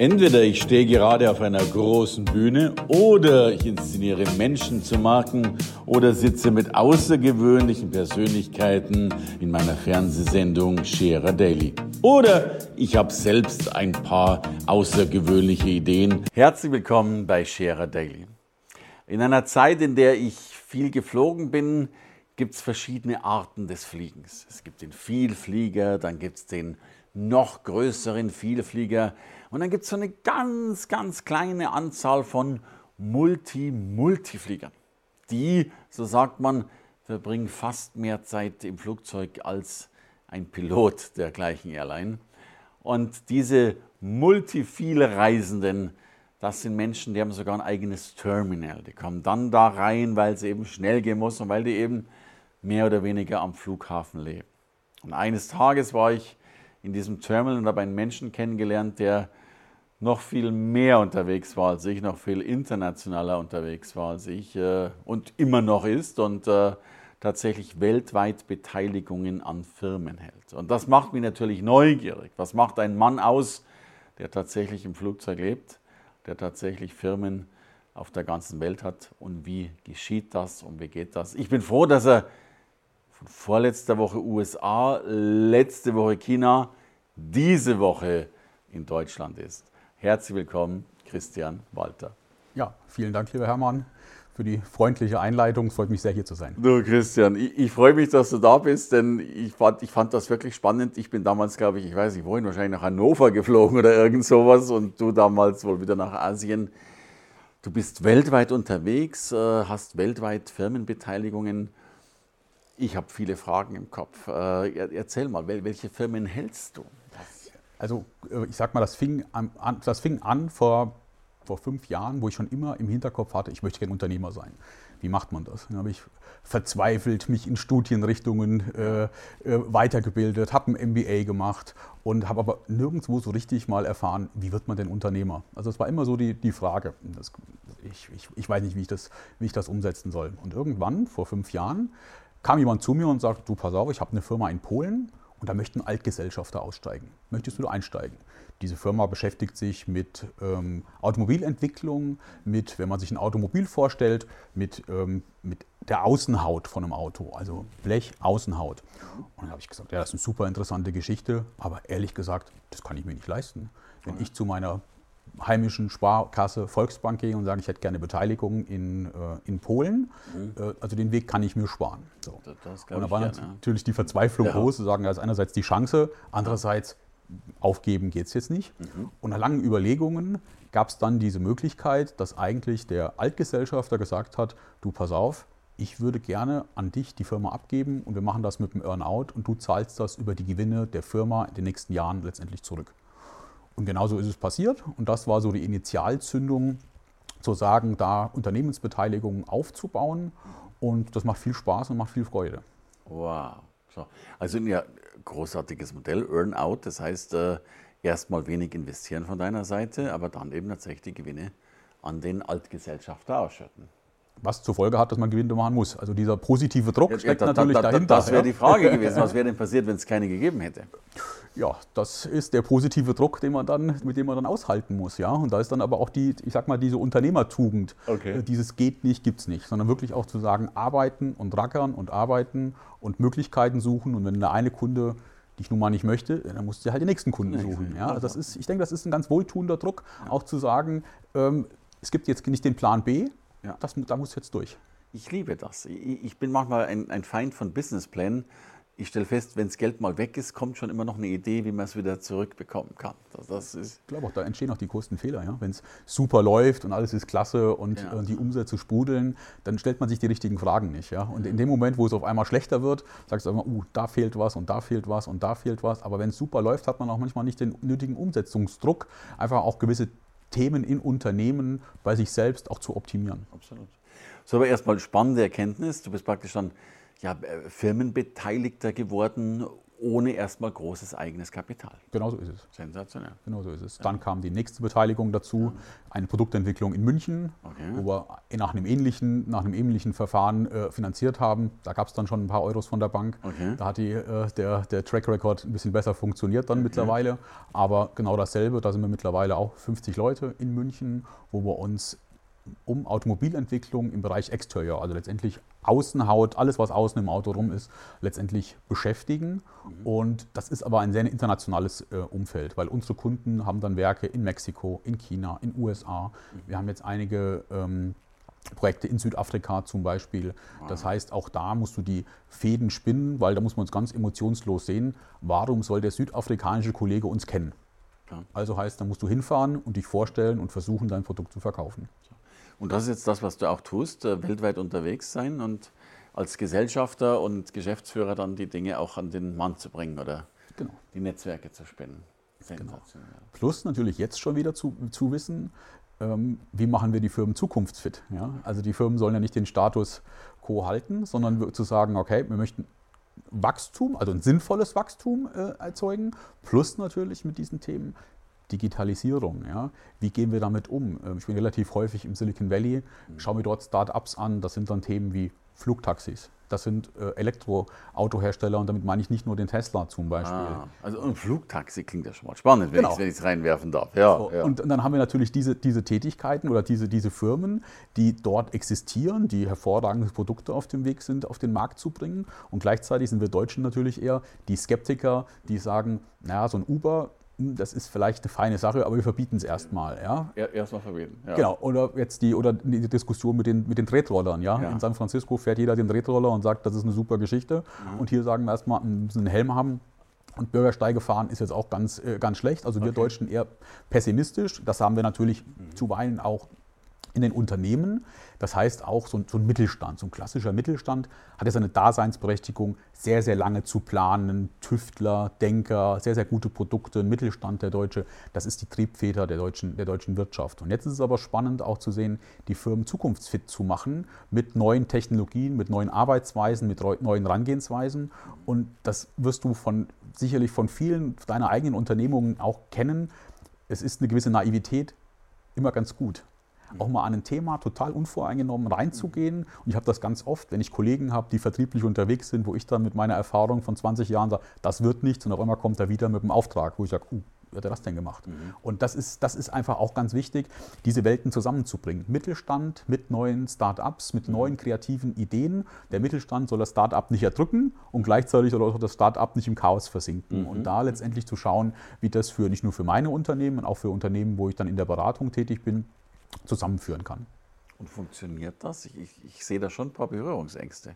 Entweder ich stehe gerade auf einer großen Bühne oder ich inszeniere Menschen zu Marken oder sitze mit außergewöhnlichen Persönlichkeiten in meiner Fernsehsendung Scherer Daily. Oder ich habe selbst ein paar außergewöhnliche Ideen. Herzlich willkommen bei Scherer Daily. In einer Zeit, in der ich viel geflogen bin, gibt es verschiedene Arten des Fliegens. Es gibt den Vielflieger, dann gibt es den noch größeren Vielflieger und dann gibt es so eine ganz, ganz kleine Anzahl von Multi-Multifliegern. Die, so sagt man, verbringen fast mehr Zeit im Flugzeug als ein Pilot der gleichen Airline. Und diese Multi-Viele-Reisenden, das sind Menschen, die haben sogar ein eigenes Terminal. Die kommen dann da rein, weil es eben schnell gehen muss und weil die eben mehr oder weniger am Flughafen leben. Und eines Tages war ich in diesem Terminal und habe einen Menschen kennengelernt, der noch viel mehr unterwegs war als ich, noch viel internationaler unterwegs war als ich äh, und immer noch ist und äh, tatsächlich weltweit Beteiligungen an Firmen hält. Und das macht mich natürlich neugierig. Was macht ein Mann aus, der tatsächlich im Flugzeug lebt, der tatsächlich Firmen auf der ganzen Welt hat und wie geschieht das und wie geht das? Ich bin froh, dass er von vorletzter Woche USA, letzte Woche China, diese Woche in Deutschland ist. Herzlich willkommen, Christian Walter. Ja, vielen Dank, lieber Hermann, für die freundliche Einleitung. Es freut mich sehr, hier zu sein. Du, Christian, ich, ich freue mich, dass du da bist, denn ich fand, ich fand das wirklich spannend. Ich bin damals, glaube ich, ich weiß nicht wohin, wahrscheinlich nach Hannover geflogen oder irgend sowas und du damals wohl wieder nach Asien. Du bist weltweit unterwegs, äh, hast weltweit Firmenbeteiligungen. Ich habe viele Fragen im Kopf. Äh, erzähl mal, welche Firmen hältst du? Also äh, ich sag mal, das fing an, das fing an vor, vor fünf Jahren, wo ich schon immer im Hinterkopf hatte, ich möchte gerne Unternehmer sein. Wie macht man das? Dann habe ich verzweifelt mich in Studienrichtungen äh, äh, weitergebildet, habe ein MBA gemacht und habe aber nirgendwo so richtig mal erfahren, wie wird man denn Unternehmer? Also es war immer so die, die Frage. Das, ich, ich, ich, weiß nicht, wie ich, das, wie ich das umsetzen soll. Und irgendwann, vor fünf Jahren, kam jemand zu mir und sagte, du pass auf, ich habe eine Firma in Polen und da möchten Altgesellschafter aussteigen. Möchtest du da einsteigen? Diese Firma beschäftigt sich mit ähm, Automobilentwicklung, mit, wenn man sich ein Automobil vorstellt, mit, ähm, mit der Außenhaut von einem Auto, also Blech, Außenhaut. Und dann habe ich gesagt, ja, das ist eine super interessante Geschichte, aber ehrlich gesagt, das kann ich mir nicht leisten. Wenn ich zu meiner heimischen Sparkasse Volksbank gehe und sage, ich hätte gerne Beteiligung in, äh, in Polen. Mhm. Äh, also den Weg kann ich mir sparen. So. Das, das und da war gerne. natürlich die Verzweiflung ja. groß, zu sagen, ist einerseits die Chance, andererseits aufgeben geht es jetzt nicht. Mhm. Und nach langen Überlegungen gab es dann diese Möglichkeit, dass eigentlich der Altgesellschafter gesagt hat, du pass auf, ich würde gerne an dich die Firma abgeben und wir machen das mit dem Earnout und du zahlst das über die Gewinne der Firma in den nächsten Jahren letztendlich zurück. Und genauso ist es passiert. Und das war so die Initialzündung, zu sagen, da Unternehmensbeteiligungen aufzubauen. Und das macht viel Spaß und macht viel Freude. Wow. So. Also ein ja großartiges Modell, Earn-out. Das heißt, äh, erstmal wenig investieren von deiner Seite, aber dann eben tatsächlich die Gewinne an den Altgesellschafter ausschütten was zur Folge hat, dass man Gewinne machen muss. Also dieser positive Druck ja, steckt da, natürlich da, da, dahinter. Das wäre ja. die Frage gewesen. Was wäre denn passiert, wenn es keine gegeben hätte? Ja, das ist der positive Druck, den man dann, mit dem man dann aushalten muss. Ja? Und da ist dann aber auch die, ich sag mal, diese Unternehmertugend. Okay. Äh, dieses geht nicht, gibt es nicht. Sondern wirklich auch zu sagen, arbeiten und rackern und arbeiten und Möglichkeiten suchen. Und wenn der eine Kunde dich nun mal nicht möchte, dann musst du halt den nächsten Kunden suchen. Ja? Das ist, ich denke, das ist ein ganz wohltuender Druck, auch zu sagen, ähm, es gibt jetzt nicht den Plan B, ja. Das, da muss jetzt durch. Ich liebe das. Ich bin manchmal ein, ein Feind von Businessplänen. Ich stelle fest, wenn das Geld mal weg ist, kommt schon immer noch eine Idee, wie man es wieder zurückbekommen kann. Das, das ich glaube auch, da entstehen auch die größten Fehler. Ja? Wenn es super läuft und alles ist klasse und ja. die Umsätze sprudeln, dann stellt man sich die richtigen Fragen nicht. Ja? Und in dem Moment, wo es auf einmal schlechter wird, sagst du immer, uh, da fehlt was und da fehlt was und da fehlt was. Aber wenn es super läuft, hat man auch manchmal nicht den nötigen Umsetzungsdruck, einfach auch gewisse Themen in Unternehmen bei sich selbst auch zu optimieren. Absolut. So, aber erstmal spannende Erkenntnis. Du bist praktisch dann ja, Firmenbeteiligter geworden ohne erstmal großes eigenes Kapital. Genau so ist es. Sensationell. Genau so ist es. Dann kam die nächste Beteiligung dazu, eine Produktentwicklung in München, Okay. wo wir nach einem ähnlichen, nach einem ähnlichen Verfahren äh, finanziert haben. Da gab es dann schon ein paar Euros von der Bank. Okay. Da hat die, äh, der, der Track Record ein bisschen besser funktioniert dann mittlerweile. Aber genau dasselbe, da sind wir mittlerweile auch 50 Leute in München, wo wir uns um Automobilentwicklung im Bereich Exterior, also letztendlich Außenhaut, alles was außen im Auto rum ist, letztendlich beschäftigen. Und das ist aber ein sehr internationales äh, Umfeld, weil unsere Kunden haben dann Werke in Mexiko, in China, in USA. Wir haben jetzt einige ähm, Projekte in Südafrika zum Beispiel. Das heißt, auch da musst du die Fäden spinnen, weil da muss man uns ganz emotionslos sehen. Warum soll der südafrikanische Kollege uns kennen? Also heißt, da musst du hinfahren und dich vorstellen und versuchen, dein Produkt zu verkaufen. Und das ist jetzt das, was du auch tust, äh, weltweit unterwegs sein und als Gesellschafter und Geschäftsführer dann die Dinge auch an den Mann zu bringen oder Genau. die Netzwerke zu spinnen. Sensationell. Plus natürlich jetzt schon wieder zu, zu wissen, ähm, wie machen wir die Firmen zukunftsfit. Ja? Also die Firmen sollen ja nicht den Status quo halten, sondern zu sagen, okay, wir möchten Wachstum, also ein sinnvolles Wachstum äh, erzeugen, plus natürlich mit diesen Themen Digitalisierung. Ja? Wie gehen wir damit um? Ähm, Ich bin relativ häufig im Silicon Valley, schaue mir dort Start-ups an, das sind dann Themen wie Flugtaxis. Das sind äh, Elektroautohersteller und damit meine ich nicht nur den Tesla zum Beispiel. Ah, also ein Flugtaxi klingt ja schon mal spannend, wenn Genau. ich es reinwerfen darf. Ja, So, ja. Und dann haben wir natürlich diese, diese Tätigkeiten oder diese, diese Firmen, die dort existieren, die hervorragende Produkte auf dem Weg sind, auf den Markt zu bringen. Und gleichzeitig sind wir Deutschen natürlich eher die Skeptiker, die sagen, naja, so ein Uber, das ist vielleicht eine feine Sache, aber wir verbieten es erstmal. Ja? Er- Erstmal verbieten. Ja. Genau, oder jetzt die, oder die Diskussion mit den, mit den Tretrollern. Ja? Ja. In San Francisco fährt jeder den Tretroller und sagt, das ist eine super Geschichte. Und hier sagen wir erstmal, wir müssen einen Helm haben. Und Bürgersteige fahren ist jetzt auch ganz, äh, ganz schlecht. Also wir Deutschen eher pessimistisch. Das haben wir natürlich zuweilen auch in den Unternehmen. Das heißt auch so ein, so ein Mittelstand, so ein klassischer Mittelstand hat ja seine Daseinsberechtigung, sehr, sehr lange zu planen. Tüftler, Denker, sehr, sehr gute Produkte, Mittelstand der Deutsche, das ist die Triebfeder der deutschen, der deutschen Wirtschaft. Und jetzt ist es aber spannend auch zu sehen, die Firmen zukunftsfit zu machen mit neuen Technologien, mit neuen Arbeitsweisen, mit neuen Herangehensweisen. Und das wirst du von, sicherlich von vielen deiner eigenen Unternehmungen auch kennen. Es ist eine gewisse Naivität immer ganz gut auch mal an ein Thema total unvoreingenommen reinzugehen. Und ich habe das ganz oft, wenn ich Kollegen habe, die vertrieblich unterwegs sind, wo ich dann mit meiner Erfahrung von 20 Jahren sage, das wird nichts. Und auf einmal kommt er wieder mit einem Auftrag, wo ich sage, uh, wie hat er das denn gemacht? Und das ist, das ist einfach auch ganz wichtig, diese Welten zusammenzubringen. Mittelstand mit neuen Start-ups, mit neuen kreativen Ideen. Der Mittelstand soll das Start-up nicht erdrücken und gleichzeitig soll auch das Start-up nicht im Chaos versinken. Und da letztendlich zu schauen, wie das für nicht nur für meine Unternehmen, auch für Unternehmen, wo ich dann in der Beratung tätig bin, zusammenführen kann. Und funktioniert das? Ich, ich, ich sehe da schon ein paar Berührungsängste.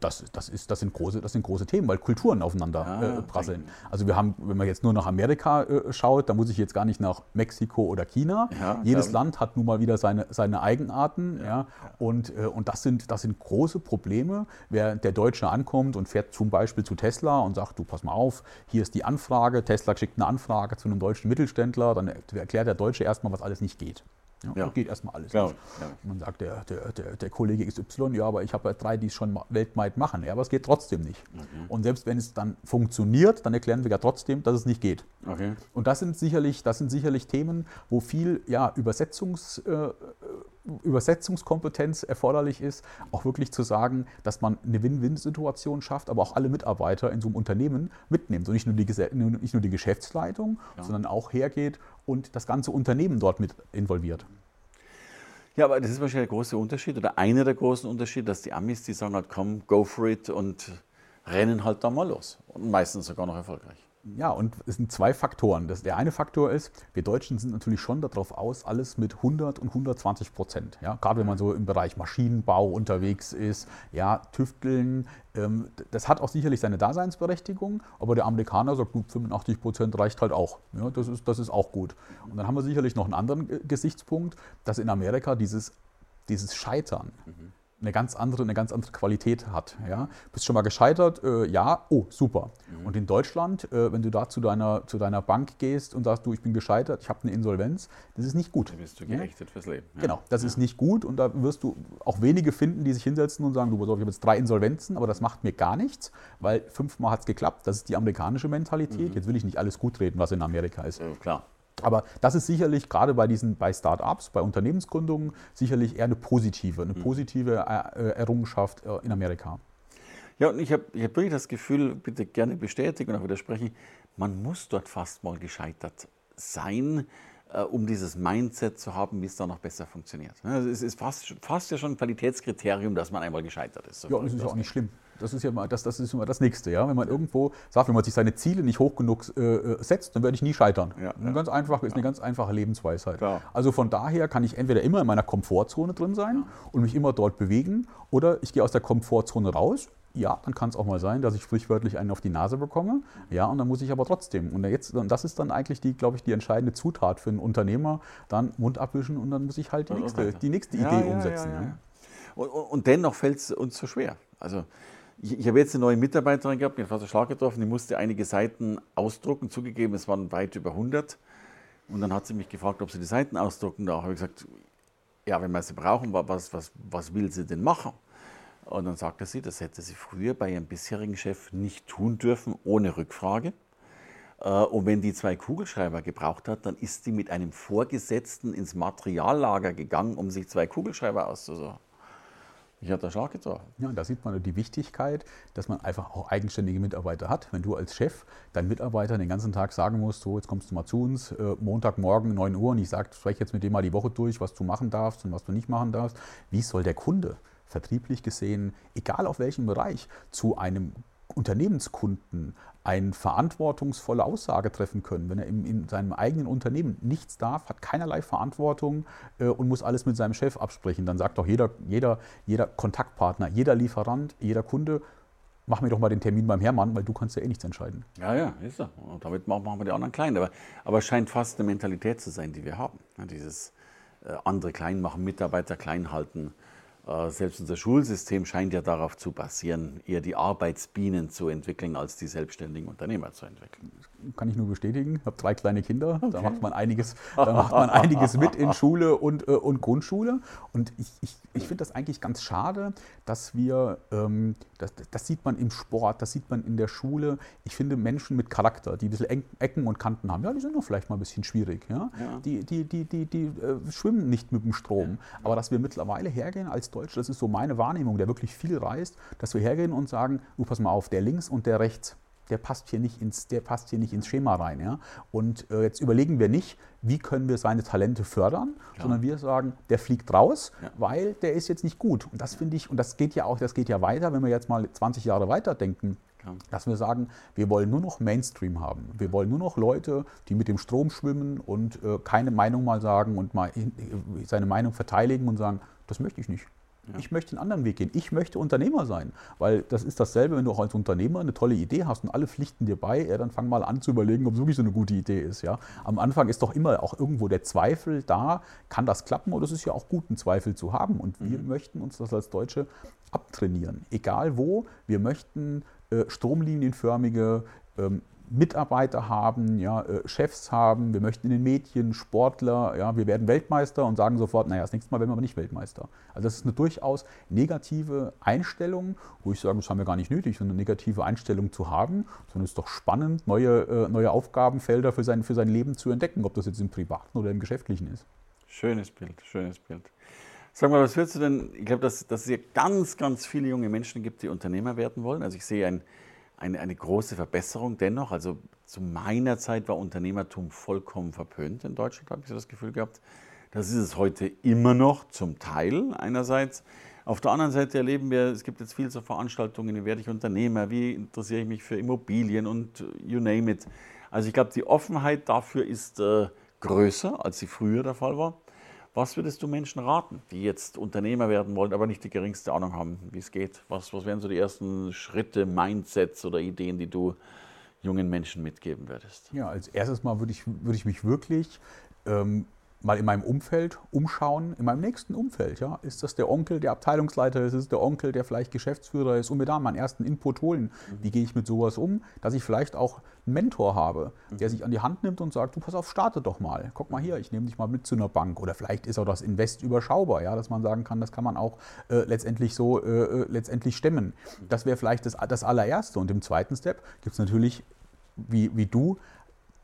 Das, das, ist, das, sind große, das sind große Themen, weil Kulturen aufeinander Ah, äh, prasseln. Also wir haben, wenn man jetzt nur nach Amerika äh, schaut, da muss ich jetzt gar nicht nach Mexiko oder China. Ja, Jedes klar. Land hat nun mal wieder seine, seine Eigenarten. Ja, Und, äh, und das, sind, das sind große Probleme. Wer der Deutsche ankommt und fährt zum Beispiel zu Tesla und sagt, du pass mal auf, hier ist die Anfrage, Tesla schickt eine Anfrage zu einem deutschen Mittelständler, dann erklärt der Deutsche erstmal, was alles nicht geht. Ja, Ja. Geht erstmal alles nicht. ja. Man sagt, der, der, der, der Kollege XY, ja, aber ich habe ja drei, die es schon weltweit machen. Ja, aber es geht trotzdem nicht. Und selbst wenn es dann funktioniert, dann erklären wir ja trotzdem, dass es nicht geht. Okay. Und das sind sicherlich, das sind sicherlich Themen, wo viel ja, Übersetzungs, äh, Übersetzungskompetenz erforderlich ist, auch wirklich zu sagen, dass man eine Win-Win-Situation schafft, aber auch alle Mitarbeiter in so einem Unternehmen mitnimmt. Und nicht nur die, nicht nur die Geschäftsleitung, sondern auch hergeht und das ganze Unternehmen dort mit involviert. Ja, aber das ist wahrscheinlich der große Unterschied oder einer der großen Unterschiede, dass die Amis, die sagen halt, komm, go for it und rennen halt da mal los. Und meistens sogar noch erfolgreich. Ja, und es sind zwei Faktoren. Das, der eine Faktor ist, wir Deutschen sind natürlich schon darauf aus, alles mit 100 und 120 Prozent. Ja? Gerade wenn man so im Bereich Maschinenbau unterwegs ist, ja, Tüfteln, ähm, das hat auch sicherlich seine Daseinsberechtigung, aber der Amerikaner sagt, gut, 85 Prozent reicht halt auch. Ja, das, ist, das ist auch gut. Und dann haben wir sicherlich noch einen anderen Gesichtspunkt, dass in Amerika dieses, dieses Scheitern eine ganz andere, eine ganz andere Qualität hat. Ja? Bist schon mal gescheitert? Äh, ja, oh, super. Mhm. Und in Deutschland, äh, wenn du da zu deiner, zu deiner Bank gehst und sagst, du, ich bin gescheitert, ich habe eine Insolvenz, das ist nicht gut. Da bist du geächtet ja? fürs Leben. Ja. Genau, das ja. ist nicht gut und da wirst du auch wenige finden, die sich hinsetzen und sagen, du, ich habe jetzt drei Insolvenzen, aber das macht mir gar nichts, weil fünfmal hat es geklappt. Das ist die amerikanische Mentalität. Mhm. Jetzt will ich nicht alles gut reden, was in Amerika ist. klar. Aber das ist sicherlich gerade bei diesen, bei Start-ups, bei Unternehmensgründungen sicherlich eher eine positive, eine hm. positive äh, Errungenschaft äh, in Amerika. Ja, und ich habe ich hab wirklich das Gefühl, bitte gerne bestätigen und auch widersprechen, man muss dort fast mal gescheitert sein, äh, um dieses Mindset zu haben, wie es da noch besser funktioniert. Also es ist fast, fast ja schon ein Qualitätskriterium, dass man einmal gescheitert ist. So ja, und das ist ja auch nicht schlimm. Das ist ja mal das, das, ist immer das Nächste. Ja? Wenn man irgendwo sagt, wenn man sich seine Ziele nicht hoch genug äh, äh setzt, dann werde ich nie scheitern. Ja, ja. Ganz einfach, ist eine ganz einfache Lebensweisheit. Klar. Also von daher kann ich entweder immer in meiner Komfortzone drin sein und mich immer dort bewegen oder ich gehe aus der Komfortzone raus. Ja, dann kann es auch mal sein, dass ich sprichwörtlich einen auf die Nase bekomme. Ja, und dann muss ich aber trotzdem. Und jetzt, und das ist dann eigentlich die, glaube ich, die entscheidende Zutat für einen Unternehmer. Dann Mund abwischen und dann muss ich halt die nächste, die nächste Idee umsetzen. Und, und dennoch fällt es uns so schwer. Also ich, ich habe jetzt eine neue Mitarbeiterin gehabt, mir hat fast Schlag getroffen, die musste einige Seiten ausdrucken, zugegeben, es waren weit über 100. Und dann hat sie mich gefragt, ob sie die Seiten ausdrucken darf. habe ich gesagt, ja, wenn wir sie brauchen, was, was, was will sie denn machen? Und dann sagte sie, das hätte sie früher bei ihrem bisherigen Chef nicht tun dürfen, ohne Rückfrage. Äh, und wenn die zwei Kugelschreiber gebraucht hat, dann ist sie mit einem Vorgesetzten ins Materiallager gegangen, um sich zwei Kugelschreiber auszusuchen. Ich habe da Schlag getroffen. Ja, und da sieht man die Wichtigkeit, dass man einfach auch eigenständige Mitarbeiter hat. Wenn du als Chef deinen Mitarbeitern den ganzen Tag sagen musst, so jetzt kommst du mal zu uns, äh, Montagmorgen 9 Uhr und ich sage, spreche jetzt mit dem mal die Woche durch, was du machen darfst und was du nicht machen darfst. Wie soll der Kunde vertrieblich gesehen, egal auf welchem Bereich, zu einem Unternehmenskunden eine verantwortungsvolle Aussage treffen können. Wenn er in, in seinem eigenen Unternehmen nichts darf, hat keinerlei Verantwortung äh, und muss alles mit seinem Chef absprechen, dann sagt doch jeder, jeder, jeder Kontaktpartner, jeder Lieferant, jeder Kunde, mach mir doch mal den Termin beim Hermann, weil du kannst ja eh nichts entscheiden. Ja, ja, ist so. Und damit machen wir die anderen klein. Aber, aber es scheint fast eine Mentalität zu sein, die wir haben. Ja, dieses äh, andere klein machen, Mitarbeiter klein halten. Äh, selbst unser Schulsystem scheint ja darauf zu basieren, eher die Arbeitsbienen zu entwickeln, als die selbstständigen Unternehmer zu entwickeln. Kann ich nur bestätigen. Ich habe drei kleine Kinder. Okay. Da, macht man einiges, da macht man einiges mit in Schule und, äh, und Grundschule. Und ich, ich, ich finde das eigentlich ganz schade, dass wir, ähm, das, das, sieht man im Sport, das sieht man in der Schule. Ich finde Menschen mit Charakter, die ein bisschen Ecken und Kanten haben, ja, die sind doch vielleicht mal ein bisschen schwierig. Ja? ja. Die, die, die, die, die äh, schwimmen nicht mit dem Strom. Ja. Aber dass wir mittlerweile hergehen als Deutsch, das ist so meine Wahrnehmung, der wirklich viel reist, dass wir hergehen und sagen, du pass mal auf, der links und der rechts, der passt hier nicht ins, der passt hier nicht ins Schema rein. Ja? Und äh, jetzt überlegen wir nicht, wie können wir seine Talente fördern, ja. sondern wir sagen, der fliegt raus, ja. weil der ist jetzt nicht gut. Und das finde ich, und das geht ja auch, das geht ja weiter, wenn wir jetzt mal 20 Jahre weiter denken, dass wir sagen, wir wollen nur noch Mainstream haben. Wir wollen nur noch Leute, die mit dem Strom schwimmen und äh, keine Meinung mal sagen und mal in, seine Meinung verteidigen und sagen, das möchte ich nicht. Ja. Ich möchte einen anderen Weg gehen. Ich möchte Unternehmer sein. Weil das ist dasselbe, wenn du auch als Unternehmer eine tolle Idee hast und alle pflichten dir bei, ja, dann fang mal an zu überlegen, ob es wirklich so eine gute Idee ist. Ja. Am Anfang ist doch immer auch irgendwo der Zweifel da, kann das klappen? Oder es ist ja auch gut, einen Zweifel zu haben. Und wir mhm. möchten uns das als Deutsche abtrainieren. Egal wo, wir möchten äh, stromlinienförmige ähm, Mitarbeiter haben, ja, äh, Chefs haben, wir möchten in den Medien Sportler, ja, wir werden Weltmeister und sagen sofort, naja, das nächste Mal werden wir aber nicht Weltmeister. Also das ist eine durchaus negative Einstellung, wo ich sage, das haben wir gar nicht nötig, so eine negative Einstellung zu haben, sondern es ist doch spannend, neue, äh, neue Aufgabenfelder für sein, für sein Leben zu entdecken, ob das jetzt im Privaten oder im Geschäftlichen ist. Schönes Bild, schönes Bild. Sag mal, was würdest du denn, ich glaube, dass, dass es hier ganz, ganz viele junge Menschen gibt, die Unternehmer werden wollen. Also ich sehe ein eine, eine große Verbesserung dennoch. Also zu meiner Zeit war Unternehmertum vollkommen verpönt in Deutschland, habe ich so das Gefühl gehabt. Das ist es heute immer noch zum Teil einerseits. Auf der anderen Seite erleben wir, es gibt jetzt viele so Veranstaltungen, wie werde ich Unternehmer, wie interessiere ich mich für Immobilien und you name it. Also ich glaube, die Offenheit dafür ist äh, größer, als sie früher der Fall war. Was würdest du Menschen raten, die jetzt Unternehmer werden wollen, aber nicht die geringste Ahnung haben, wie es geht? Was, was wären so die ersten Schritte, Mindsets oder Ideen, die du jungen Menschen mitgeben würdest? Ja, als erstes Mal würde ich, würde ich mich wirklich ähm, mal in meinem Umfeld umschauen, in meinem nächsten Umfeld. Ja? Ist das der Onkel, der Abteilungsleiter ist? Ist der Onkel, der vielleicht Geschäftsführer ist? Und mir da meinen ersten Input holen. Wie gehe ich mit sowas um? Dass ich vielleicht auch einen Mentor habe, der sich an die Hand nimmt und sagt, du pass auf, starte doch mal. Guck mal hier, ich nehme dich mal mit zu einer Bank. Oder vielleicht ist auch das Invest überschaubar, ja? dass man sagen kann, das kann man auch äh, letztendlich so äh, äh letztendlich stemmen. Das wäre vielleicht das, das allererste. Und im zweiten Step gibt es natürlich, wie, wie du,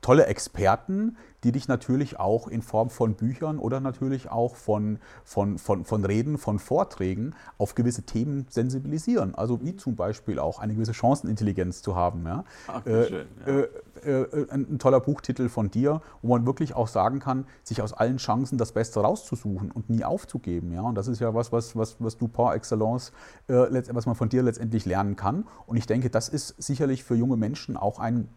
tolle Experten, die dich natürlich auch in Form von Büchern oder natürlich auch von, von, von, von Reden, von Vorträgen auf gewisse Themen sensibilisieren. Also wie zum Beispiel auch eine gewisse Chancenintelligenz zu haben. Ja? Ach, äh, schön, ja. Äh, äh, ein, toller Buchtitel von dir, wo man wirklich auch sagen kann, sich aus allen Chancen das Beste rauszusuchen und nie aufzugeben. Ja? Und das ist ja was, was, was, was du par excellence, äh, was man von dir letztendlich lernen kann. Und ich denke, das ist sicherlich für junge Menschen auch ein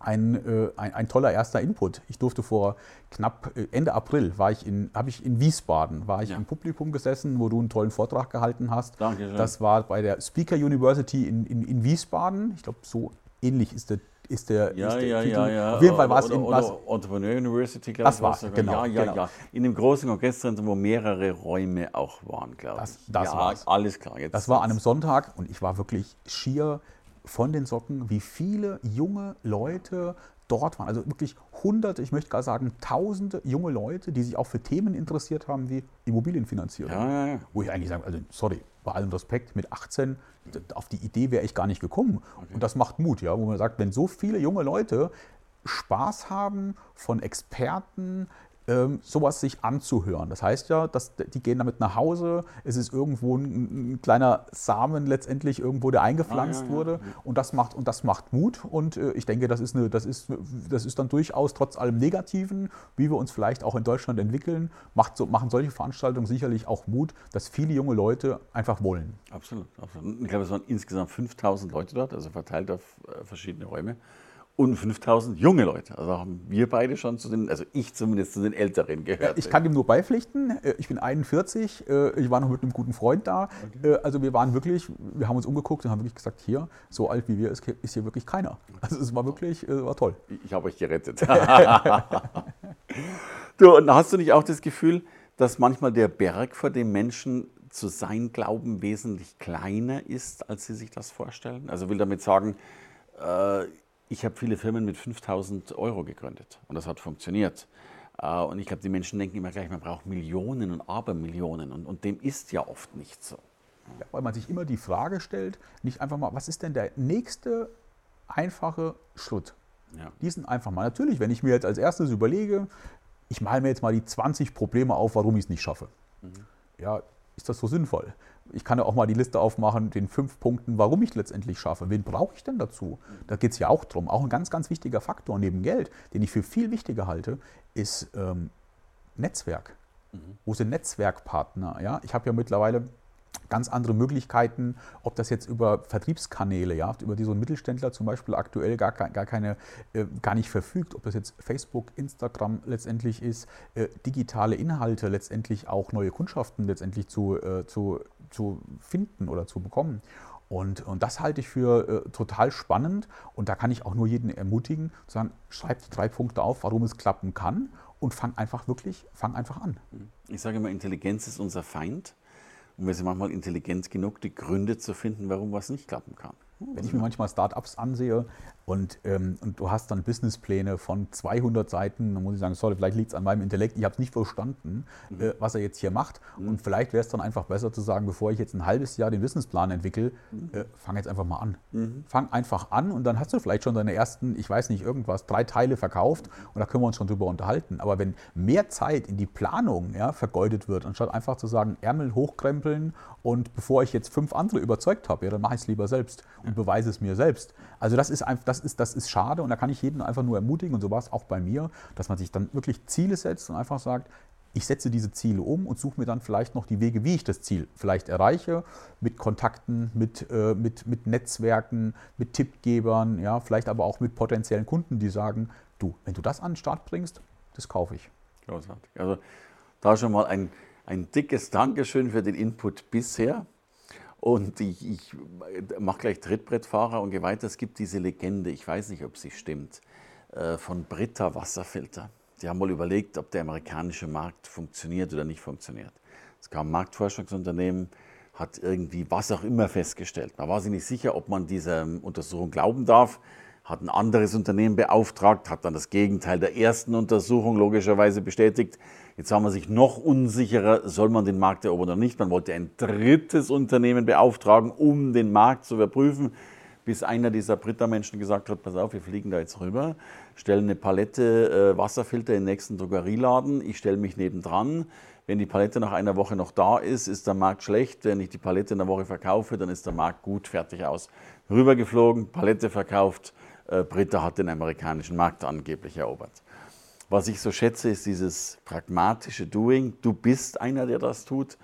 ein, äh, ein, ein, toller erster Input. Ich durfte vor knapp äh, Ende April war ich in, habe ich in Wiesbaden, war ich ja. im Publikum gesessen, wo du einen tollen Vortrag gehalten hast. Dankeschön. Das war bei der Speaker University in, in, in Wiesbaden. Ich glaube, so ähnlich ist der ist der, ja, ist der ja, Titel. Ja, ja. Auf jeden Fall war es in was? Entrepreneur University, glaube ich. Das war genau, ja, ja, genau. ja. In dem großen Kongresszentrum, wo mehrere Räume auch waren, glaube ich. Das, das ja, war's. alles klar. Jetzt das war an einem Sonntag und ich war wirklich schier von den Socken, wie viele junge Leute dort waren. Also wirklich hunderte, ich möchte gar sagen tausende junge Leute, die sich auch für Themen interessiert haben wie Immobilienfinanzierung. Ja, ja, ja. Wo ich eigentlich sage, also sorry, bei allem Respekt, mit 18, auf die Idee wäre ich gar nicht gekommen. Okay. Und das macht Mut, ja, wo man sagt, wenn so viele junge Leute Spaß haben von Experten, sowas sich anzuhören. Das heißt ja, dass die gehen damit nach Hause, es ist irgendwo ein, ein kleiner Samen letztendlich irgendwo, der eingepflanzt ah, ja, ja. wurde und das macht, und das macht Mut und äh, ich denke, das ist, eine, das, ist, das ist dann durchaus trotz allem Negativen, wie wir uns vielleicht auch in Deutschland entwickeln, macht so, machen solche Veranstaltungen sicherlich auch Mut, dass viele junge Leute einfach wollen. Absolut, absolut. Ich glaube, es waren insgesamt 5000 Leute dort, also verteilt auf äh, verschiedene Räume und 5000 junge Leute. Also haben wir beide schon zu den, also ich zumindest zu den Älteren gehört. Ich kann dem nur beipflichten. Äh, ich bin 41, äh, ich war noch mit einem guten Freund da. Okay. Äh, also wir waren wirklich, wir haben uns umgeguckt und haben wirklich gesagt, hier, so alt wie wir ist, ist hier wirklich keiner. Also es war wirklich, war toll. Ich habe euch gerettet. du, und hast du nicht auch das Gefühl, dass manchmal der Berg vor dem Menschen zu sein Glauben wesentlich kleiner ist, als sie sich das vorstellen? Also will damit sagen, ich habe viele Firmen mit 5000 Euro gegründet und das hat funktioniert. Äh, und ich glaube, die Menschen denken immer gleich, man braucht Millionen und Abermillionen und, und dem ist ja oft nicht so. Ja, weil man sich immer die Frage stellt, nicht einfach mal, was ist denn der nächste einfache Schritt? Ja. Diesen einfach mal. Natürlich, wenn ich mir jetzt als erstes überlege, ich male mir jetzt mal die 20 Probleme auf, warum ich es nicht schaffe. Mhm. Ja, ist das so sinnvoll? Ich kann ja auch mal die Liste aufmachen, den fünf Punkten, warum ich letztendlich schaffe. Wen brauche ich denn dazu? Da geht es ja auch drum. Auch ein ganz, ganz wichtiger Faktor neben Geld, den ich für viel wichtiger halte, ist ähm, Netzwerk. Mhm. Wo sind Netzwerkpartner? Ja? Ich habe ja mittlerweile ganz andere Möglichkeiten, ob das jetzt über Vertriebskanäle, ja, über die so ein Mittelständler zum Beispiel aktuell gar, gar, keine, äh, gar nicht verfügt, ob das jetzt Facebook, Instagram letztendlich ist, äh, digitale Inhalte letztendlich auch neue Kundschaften letztendlich zu, äh, zu, zu finden oder zu bekommen. Und, und das halte ich für äh, total spannend und da kann ich auch nur jeden ermutigen, zu sagen, schreib die drei Punkte auf, warum es klappen kann und fang einfach wirklich, fang einfach an. Ich sage immer, Intelligenz ist unser Feind. Und wir sind manchmal intelligent genug, die Gründe zu finden, warum was nicht klappen kann. Wenn ich mir manchmal Startups ansehe und, ähm, und du hast dann Businesspläne von 200 Seiten, dann muss ich sagen, sorry, vielleicht liegt es an meinem Intellekt, ich habe es nicht verstanden, mhm. äh, was er jetzt hier macht. Mhm. Und vielleicht wäre es dann einfach besser zu sagen, bevor ich jetzt ein halbes Jahr den Businessplan entwickle, mhm. äh, fang jetzt einfach mal an. Mhm. Fang einfach an und dann hast du vielleicht schon deine ersten, ich weiß nicht, irgendwas, drei Teile verkauft und da können wir uns schon drüber unterhalten. Aber wenn mehr Zeit in die Planung ja, vergeudet wird, anstatt einfach zu sagen, Ärmel hochkrempeln und bevor ich jetzt fünf andere überzeugt habe, ja, dann mache ich es lieber selbst und beweise es mir selbst. Also das ist einfach, das ist, das ist schade und da kann ich jeden einfach nur ermutigen und so war es auch bei mir, dass man sich dann wirklich Ziele setzt und einfach sagt, ich setze diese Ziele um und suche mir dann vielleicht noch die Wege, wie ich das Ziel vielleicht erreiche, mit Kontakten, mit, äh, mit, mit Netzwerken, mit Tippgebern, ja, vielleicht aber auch mit potenziellen Kunden, die sagen, du, wenn du das an den Start bringst, das kaufe ich. Großartig. Also da schon mal ein, ein dickes Dankeschön für den Input bisher. Und ich, ich mache gleich Trittbrettfahrer und gehe weiter. Es gibt diese Legende, ich weiß nicht, ob sie stimmt, äh, von Britta Wasserfilter. die haben mal überlegt, ob der amerikanische Markt funktioniert oder nicht funktioniert. Es kam ein Marktforschungsunternehmen, hat irgendwie was auch immer festgestellt. Man war sich nicht sicher, ob man dieser Untersuchung glauben darf, hat ein anderes Unternehmen beauftragt, hat dann das Gegenteil der ersten Untersuchung logischerweise bestätigt. Jetzt haben wir sich noch unsicherer, soll man den Markt erobern oder nicht. Man wollte ein drittes Unternehmen beauftragen, um den Markt zu überprüfen, bis einer dieser Britta-Menschen gesagt hat, pass auf, wir fliegen da jetzt rüber, stellen eine Palette äh, Wasserfilter in den nächsten Drogerieladen, ich stelle mich nebendran, wenn die Palette nach einer Woche noch da ist, ist der Markt schlecht. Wenn ich die Palette in einer Woche verkaufe, dann ist der Markt gut, fertig aus. Rübergeflogen, Palette verkauft. Äh, Britta hat den amerikanischen Markt angeblich erobert. Was ich so schätze, ist dieses pragmatische Doing. Du bist einer, der das tut.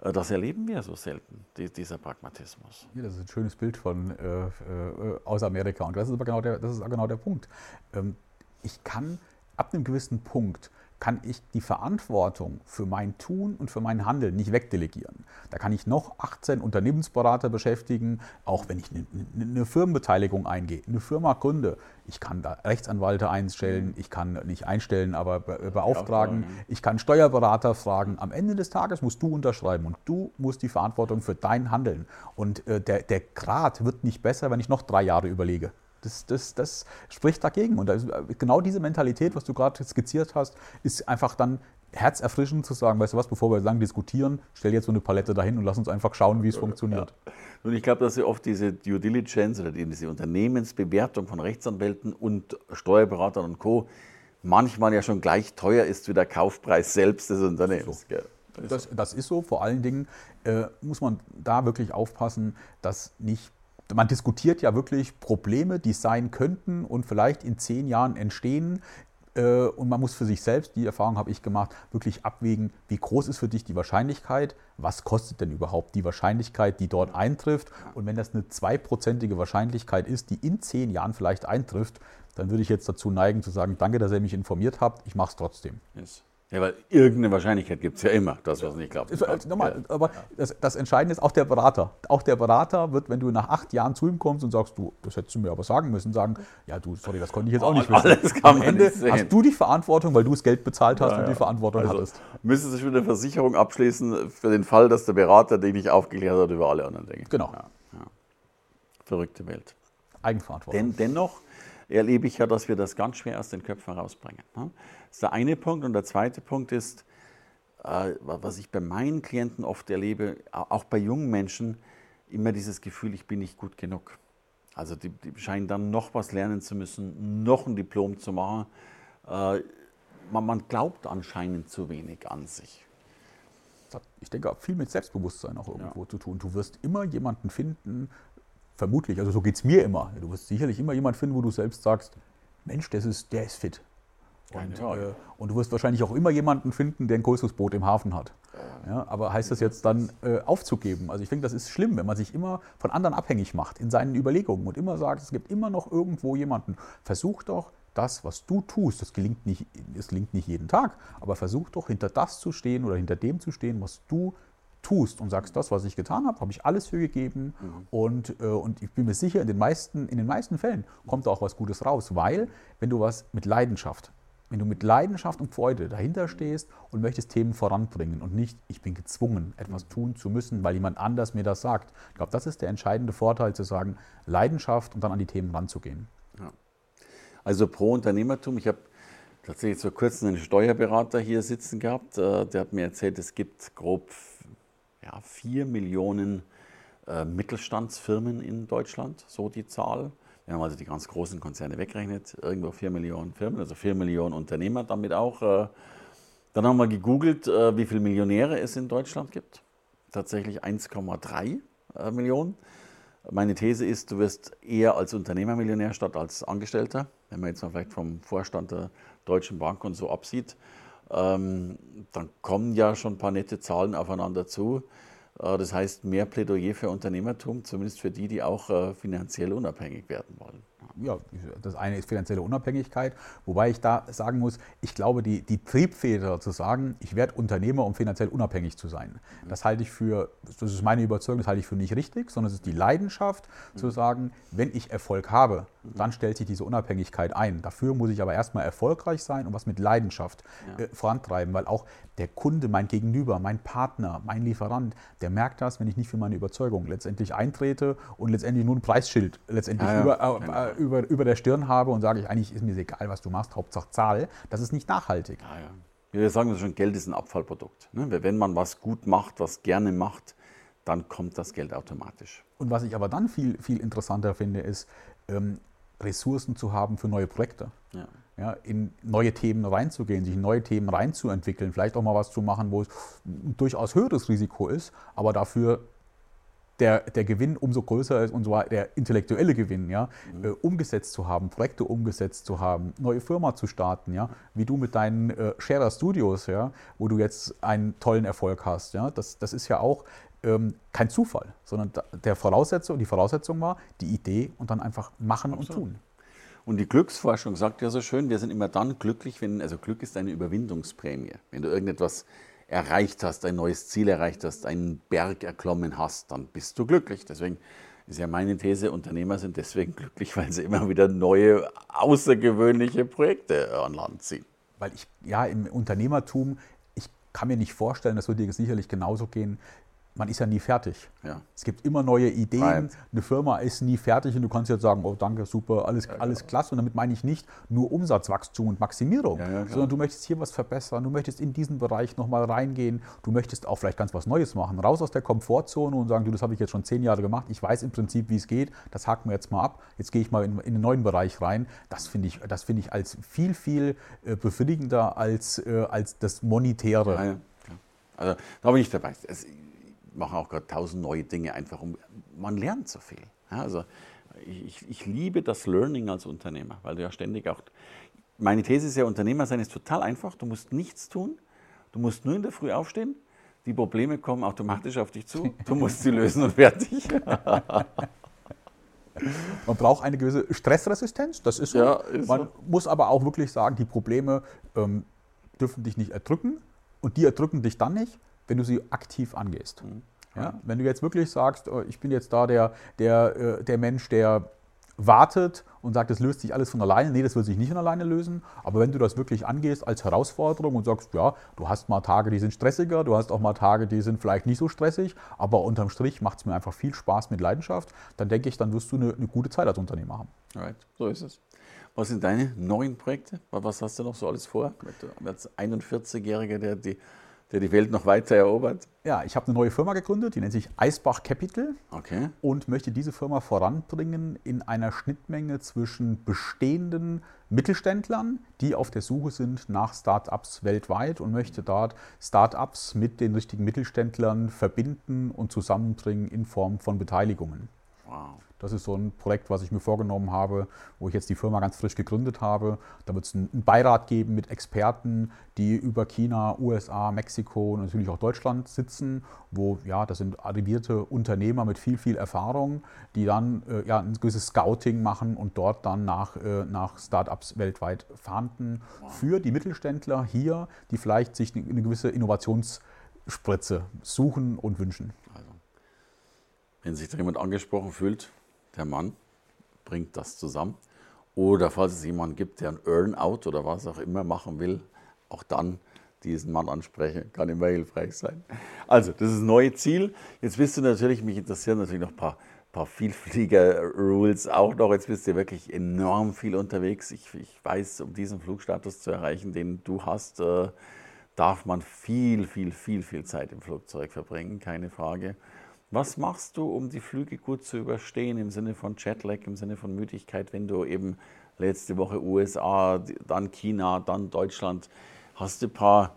Äh, das erleben wir so selten, dieser Pragmatismus. Ja, das ist ein schönes Bild von, äh, äh, aus Amerika. Und das ist aber genau der, das ist genau der Punkt. Ähm, ich kann ab einem gewissen Punkt kann ich die Verantwortung für mein Tun und für mein Handeln nicht wegdelegieren. Da kann ich noch 18 Unternehmensberater beschäftigen, auch wenn ich eine, eine Firmenbeteiligung eingehe, eine Firma gründe. Ich kann da Rechtsanwälte einstellen, ich kann nicht einstellen, aber beauftragen, ich kann Steuerberater fragen. Am Ende des Tages musst du unterschreiben und du musst die Verantwortung für dein Handeln. Und äh, der, der Grad wird nicht besser, wenn ich noch drei Jahre überlege. Das, das, das spricht dagegen. Und genau diese Mentalität, was du gerade skizziert hast, ist einfach dann herzerfrischend zu sagen, weißt du was, bevor wir lang diskutieren, stell jetzt so eine Palette dahin und lass uns einfach schauen, wie es ja, funktioniert. Ja. Und ich glaube, dass sie oft diese Due Diligence oder diese Unternehmensbewertung von Rechtsanwälten und Steuerberatern und Co. manchmal ja schon gleich teuer ist wie der Kaufpreis selbst des Unternehmens. So. Das, das, ist so. Vor allen Dingen äh, muss man da wirklich aufpassen, dass nicht man diskutiert ja wirklich Probleme, die sein könnten und vielleicht in zehn Jahren entstehen. Äh, und man muss für sich selbst, die Erfahrung habe ich gemacht, wirklich abwägen, wie groß ist für dich die Wahrscheinlichkeit, was kostet denn überhaupt die Wahrscheinlichkeit, die dort eintrifft. Und wenn das eine zweiprozentige Wahrscheinlichkeit ist, die in zehn Jahren vielleicht eintrifft, dann würde ich jetzt dazu neigen zu sagen, danke, dass ihr mich informiert habt, ich mache es trotzdem. Yes. Ja, weil irgendeine Wahrscheinlichkeit gibt es ja immer, dass was nicht klappt. Also nochmal, ja. aber das, das, Entscheidende ist auch der Berater. Auch der Berater wird, wenn du nach acht Jahren zu ihm kommst und sagst, du, das hättest du mir aber sagen müssen, sagen, ja du, sorry, das konnte ich jetzt auch nicht wissen. Alles kann Am Ende hast du die Verantwortung, weil du das Geld bezahlt hast ja, und die Verantwortung also, hattest. Müsstest du schon eine Versicherung abschließen für den Fall, dass der Berater dich nicht aufgeklärt hat über alle anderen Dinge. Genau. Verrückte Welt. Eigenverantwortung. Den, dennoch erlebe ich ja, dass wir das ganz schwer aus den Köpfen rausbringen. Ne? Das ist der eine Punkt. Und der zweite Punkt ist, äh, was ich bei meinen Klienten oft erlebe, auch bei jungen Menschen, immer dieses Gefühl, ich bin nicht gut genug. Also die, die scheinen dann noch was lernen zu müssen, noch ein Diplom zu machen. Äh, man, man glaubt anscheinend zu wenig an sich. Ich denke, viel mit Selbstbewusstsein auch irgendwo ja. zu tun. Du wirst immer jemanden finden, vermutlich, also so geht es mir immer. Du wirst sicherlich immer jemanden finden, wo du selbst sagst, Mensch, das ist, der ist fit. Und, äh, und, du wirst wahrscheinlich auch immer jemanden finden, der ein größeres Boot im Hafen hat. Ja, aber heißt das jetzt dann äh, aufzugeben? Also ich denke, das ist schlimm, wenn man sich immer von anderen abhängig macht in seinen Überlegungen und immer sagt, es gibt immer noch irgendwo jemanden. Versuch doch das, was du tust, das gelingt nicht, das gelingt nicht jeden Tag, aber versuch doch hinter das zu stehen oder hinter dem zu stehen, was du tust und sagst, das, was ich getan habe, habe ich alles für gegeben mhm. und, äh, und ich bin mir sicher, in den, meisten, in den meisten Fällen kommt da auch was Gutes raus, weil wenn du was mit Leidenschaft, wenn du mit Leidenschaft und Freude dahinter stehst und möchtest Themen voranbringen und nicht, ich bin gezwungen, etwas mhm. tun zu müssen, weil jemand anders mir das sagt. Ich glaube, das ist der entscheidende Vorteil, zu sagen, Leidenschaft und dann an die Themen ranzugehen. Ja. Also pro Unternehmertum, ich habe tatsächlich vor kurzem einen Steuerberater hier sitzen gehabt, äh, der hat mir erzählt, es gibt grob ja, 4 Millionen äh, Mittelstandsfirmen in Deutschland, so die Zahl. Wenn man also die ganz großen Konzerne wegrechnet, irgendwo 4 Millionen Firmen, also 4 Millionen Unternehmer damit auch. Äh, dann haben wir gegoogelt, äh, wie viele Millionäre es in Deutschland gibt. Tatsächlich 1,3 äh, Millionen. Meine These ist, du wirst eher als Unternehmer Millionär statt als Angestellter, wenn man jetzt mal vielleicht vom Vorstand der Deutschen Bank und so absieht ähm, dann kommen ja schon ein paar nette Zahlen aufeinander zu. Äh, das heißt, mehr Plädoyer für Unternehmertum, zumindest für die, die auch äh, finanziell unabhängig werden wollen. ja, das eine ist finanzielle Unabhängigkeit, wobei ich da sagen muss, ich glaube, die, die Triebfeder zu sagen, ich werde Unternehmer, um finanziell unabhängig zu sein, das halte ich für, das ist meine Überzeugung, das halte ich für nicht richtig, sondern es ist die Leidenschaft mhm. zu sagen, wenn ich Erfolg habe, dann stellt sich diese Unabhängigkeit ein. Dafür muss ich aber erstmal erfolgreich sein und was mit Leidenschaft ja. äh, vorantreiben, weil auch der Kunde, mein Gegenüber, mein Partner, mein Lieferant, der merkt das, wenn ich nicht für meine Überzeugung letztendlich eintrete und letztendlich nur ein Preisschild letztendlich ja, ja. Über, äh, über, über der Stirn habe und sage ich, eigentlich ist mir egal, was du machst, Hauptsache Zahl. Das ist nicht nachhaltig. Ja, Wir sagen schon, Geld ist ein Abfallprodukt. Ne? Wenn man was gut macht, was gerne macht, dann kommt das Geld automatisch. Und was ich aber dann viel, viel interessanter finde, ist, ähm, Ressourcen zu haben für neue Projekte. Ja. Ja, in neue Themen reinzugehen, sich in neue Themen reinzuentwickeln, vielleicht auch mal was zu machen, wo es ein durchaus höheres Risiko ist, aber dafür der, der Gewinn umso größer ist, und zwar der intellektuelle Gewinn, ja, mhm. äh, umgesetzt zu haben, Projekte umgesetzt zu haben, neue Firma zu starten, ja, wie du mit deinen äh, Sharer Studios, ja, wo du jetzt einen tollen Erfolg hast, ja, das, das ist ja auch ähm, kein Zufall, sondern der Voraussetzung, die Voraussetzung war die Idee und dann einfach machen Absolut. und tun. Und die Glücksforschung sagt ja so schön, wir sind immer dann glücklich, wenn, also Glück ist eine Überwindungsprämie. Wenn du irgendetwas erreicht hast, ein neues Ziel erreicht hast, einen Berg erklommen hast, dann bist du glücklich. Deswegen ist ja meine These, Unternehmer sind deswegen glücklich, weil sie immer wieder neue, außergewöhnliche Projekte an Land ziehen. Weil ich, ja, im Unternehmertum, ich kann mir nicht vorstellen, das würde dir sicherlich genauso gehen, man ist ja nie fertig. Ja. Es gibt immer neue Ideen. Right. Eine Firma ist nie fertig und du kannst jetzt sagen, oh danke, super, alles, ja, alles genau. klasse. Und damit meine ich nicht nur Umsatzwachstum und Maximierung, ja, sondern du möchtest hier was verbessern, du möchtest in diesen Bereich nochmal reingehen, du möchtest auch vielleicht ganz was Neues machen. Raus aus der Komfortzone und sagen, du, das habe ich jetzt schon zehn Jahre gemacht, ich weiß im Prinzip, wie es geht, das haken wir jetzt mal ab, jetzt gehe ich mal in, in einen neuen Bereich rein. Das finde ich, das find ich als viel, viel äh, befriedigender als, äh, als das Monetäre. Also da bin ich dabei. Es, machen auch gerade tausend neue Dinge, einfach um, man lernt so viel. Ja, also ich, ich, liebe das Learning als Unternehmer, weil du ja ständig auch, meine These ist ja, Unternehmer sein ist total einfach, du musst nichts tun, du musst nur in der Früh aufstehen, die Probleme kommen automatisch auf dich zu, du musst sie lösen und fertig. Man braucht eine gewisse Stressresistenz, das ist so. Ja, ist Man so. muss aber auch wirklich sagen, die Probleme ähm, dürfen dich nicht erdrücken und die erdrücken dich dann nicht, wenn du sie aktiv angehst. Mhm. Ja, wenn du jetzt wirklich sagst, oh, ich bin jetzt da der, der, äh, der Mensch, der wartet und sagt, es löst sich alles von alleine. Nee, das wird sich nicht von alleine lösen. Aber wenn du das wirklich angehst als Herausforderung und sagst, ja, du hast mal Tage, die sind stressiger, du hast auch mal Tage, die sind vielleicht nicht so stressig, aber unterm Strich macht es mir einfach viel Spaß mit Leidenschaft, dann denke ich, dann wirst du eine, eine gute Zeit als Unternehmer haben. Right. So ist es. Was sind deine neuen Projekte? Was hast du noch so alles vor? Als 41-Jähriger, der die der die Welt noch weiter erobert? Ja, ich habe eine neue Firma gegründet, die nennt sich Eisbach Capital okay. und möchte diese Firma voranbringen in einer Schnittmenge zwischen bestehenden Mittelständlern, die auf der Suche sind nach Startups weltweit und möchte dort Startups mit den richtigen Mittelständlern verbinden und zusammenbringen in Form von Beteiligungen. Wow. Das ist so ein Projekt, was ich mir vorgenommen habe, wo ich jetzt die Firma ganz frisch gegründet habe. Da wird es einen Beirat geben mit Experten, die über China, USA, Mexiko und natürlich auch Deutschland sitzen, wo, ja, das sind arrivierte Unternehmer mit viel, viel Erfahrung, die dann äh, ja, ein gewisses Scouting machen und dort dann nach, äh, nach Startups weltweit fahnden wow. für die Mittelständler hier, die vielleicht sich eine gewisse Innovationsspritze suchen und wünschen. Also, wenn sich da jemand angesprochen fühlt, der Mann bringt das zusammen. Oder falls es jemanden gibt, der ein Earn-out oder was auch immer machen will, auch dann diesen Mann ansprechen, kann immer hilfreich sein. Also, das ist das neue Ziel. Jetzt bist du natürlich, mich interessieren natürlich noch ein paar, paar Vielflieger-Rules auch noch. Jetzt bist du wirklich enorm viel unterwegs. Ich, ich weiß, um diesen Flugstatus zu erreichen, den du hast, äh, darf man viel, viel, viel, viel Zeit im Flugzeug verbringen, keine Frage. Was machst du, um die Flüge gut zu überstehen im Sinne von Jetlag, im Sinne von Müdigkeit, wenn du eben letzte Woche USA, dann China, dann Deutschland, hast du ein paar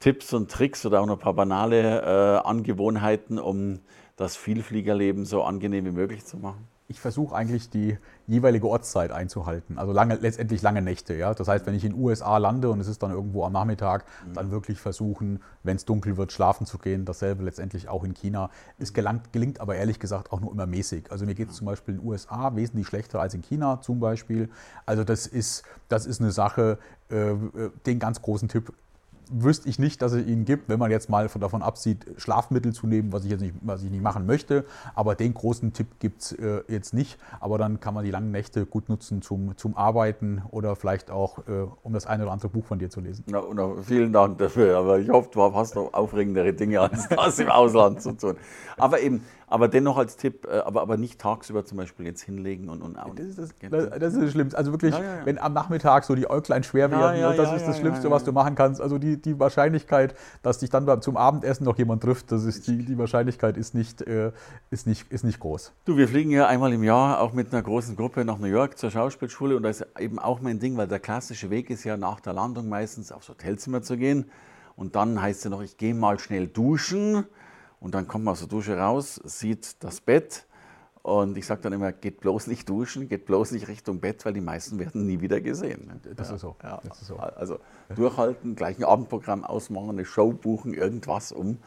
Tipps und Tricks oder auch noch ein paar banale äh, Angewohnheiten, um das Vielfliegerleben so angenehm wie möglich zu machen? Ich versuche eigentlich die jeweilige Ortszeit einzuhalten. Also lange, letztendlich lange Nächte. Ja? Das heißt, wenn ich in den USA lande und es ist dann irgendwo am Nachmittag, mhm. dann wirklich versuchen, wenn es dunkel wird, schlafen zu gehen. Dasselbe letztendlich auch in China. Es gelangt, gelingt aber ehrlich gesagt auch nur immer mäßig. Also mir geht es zum Beispiel in den USA wesentlich schlechter als in China zum Beispiel. Also das ist, das ist eine Sache, äh, äh den ganz großen Tipp wüsste ich nicht, dass es ihn gibt, wenn man jetzt mal davon absieht, Schlafmittel zu nehmen, was ich jetzt nicht, was ich nicht machen möchte. Aber den großen Tipp gibt es äh, jetzt nicht. Aber dann kann man die langen Nächte gut nutzen zum, zum Arbeiten oder vielleicht auch, äh, um das eine oder andere Buch von dir zu lesen. Na, na, vielen Dank dafür. Aber ich hoffe, du hast noch aufregendere Dinge als das im Ausland zu tun. Aber eben, aber dennoch als Tipp, äh, aber, aber nicht tagsüber zum Beispiel jetzt hinlegen und. und das, ist das, das, ist das Schlimmste. Also wirklich, ja, ja, ja. wenn am Nachmittag so die Äuglein schwer werden, das ist das Schlimmste, was du machen kannst. Also die, die Wahrscheinlichkeit, dass dich dann zum Abendessen noch jemand trifft, das ist die, die Wahrscheinlichkeit ist nicht, äh, ist, nicht, ist nicht groß. Du, wir fliegen ja einmal im Jahr auch mit einer großen Gruppe nach New York zur Schauspielschule und das ist eben auch mein Ding, weil der klassische Weg ist ja nach der Landung meistens aufs Hotelzimmer zu gehen und dann heißt es ja noch, ich gehe mal schnell duschen und dann kommt man aus der Dusche raus, sieht das Bett und ich sage dann immer, geht bloß nicht duschen, geht bloß nicht Richtung Bett, weil die meisten werden nie wieder gesehen. Das, ja, ist, so. Ja, das ist so. Also durchhalten, gleich ein Abendprogramm ausmachen, eine Show buchen, irgendwas, um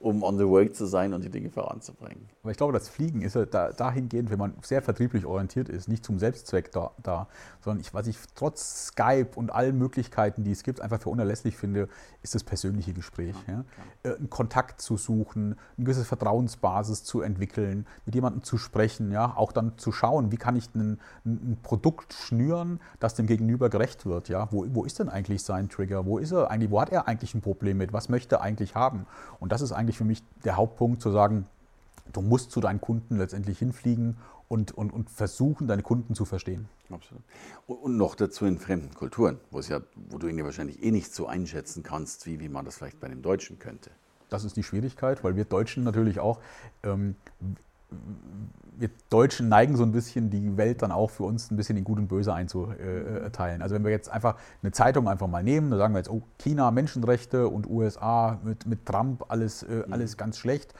um on the way zu sein und die Dinge voranzubringen. Aber ich glaube, das Fliegen ist ja da, dahingehend, wenn man sehr vertrieblich orientiert ist, nicht zum Selbstzweck da, da sondern ich, was ich trotz Skype und allen Möglichkeiten, die es gibt, einfach für unerlässlich finde, ist das persönliche Gespräch. Ja, ja. Äh, einen Kontakt zu suchen, eine gewisse Vertrauensbasis zu entwickeln, mit jemandem zu sprechen, ja, auch dann zu schauen, wie kann ich ein, ein Produkt schnüren, das dem Gegenüber gerecht wird. Ja? Wo, wo ist denn eigentlich sein Trigger? Wo ist er eigentlich, wo hat er eigentlich ein Problem mit? Was möchte er eigentlich haben? Und das ist eigentlich eigentlich für mich der Hauptpunkt zu sagen, du musst zu deinen Kunden letztendlich hinfliegen und, und, und versuchen, deine Kunden zu verstehen. Absolut. Und noch dazu in fremden Kulturen, wo, es ja, wo du ihn ja wahrscheinlich eh nicht so einschätzen kannst, wie, wie man das vielleicht bei einem Deutschen könnte. Das ist die Schwierigkeit, weil wir Deutschen natürlich auch ähm, wir Deutschen neigen so ein bisschen, die Welt dann auch für uns ein bisschen in Gut und Böse einzuteilen. Also wenn wir jetzt einfach eine Zeitung einfach mal nehmen, dann sagen wir jetzt, oh, China, Menschenrechte und USA mit, mit Trump, alles, äh, mhm. alles ganz schlecht.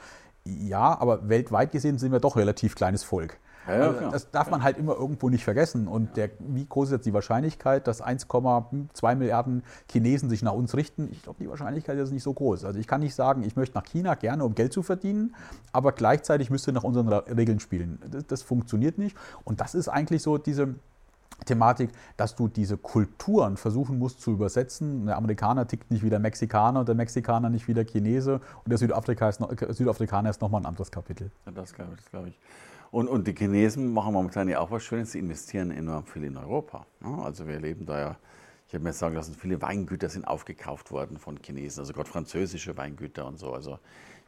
Ja, aber weltweit gesehen sind wir doch relativ kleines Volk. Ja, ja, das darf man halt immer irgendwo nicht vergessen. Und der, wie groß ist jetzt die Wahrscheinlichkeit, dass 1,2 Milliarden Chinesen sich nach uns richten? Ich glaube, die Wahrscheinlichkeit ist nicht so groß. Also ich kann nicht sagen, ich möchte nach China gerne, um Geld zu verdienen, aber gleichzeitig müsste nach unseren Regeln spielen. Das, das funktioniert nicht. Und das ist eigentlich so diese, Thematik, dass du diese Kulturen versuchen musst zu übersetzen. Der Amerikaner tickt nicht wie der Mexikaner und der Mexikaner nicht wie der Chinese und der Südafrika ist noch, Südafrikaner ist nochmal ein anderes Kapitel. Ja, das glaube ich. Das glaub ich. Und, und die Chinesen machen momentan ja auch was Schönes, sie investieren enorm viel in Europa. Also wir erleben da ja, ich habe mir sagen lassen, viele Weingüter sind aufgekauft worden von Chinesen, also gerade französische Weingüter und so. Also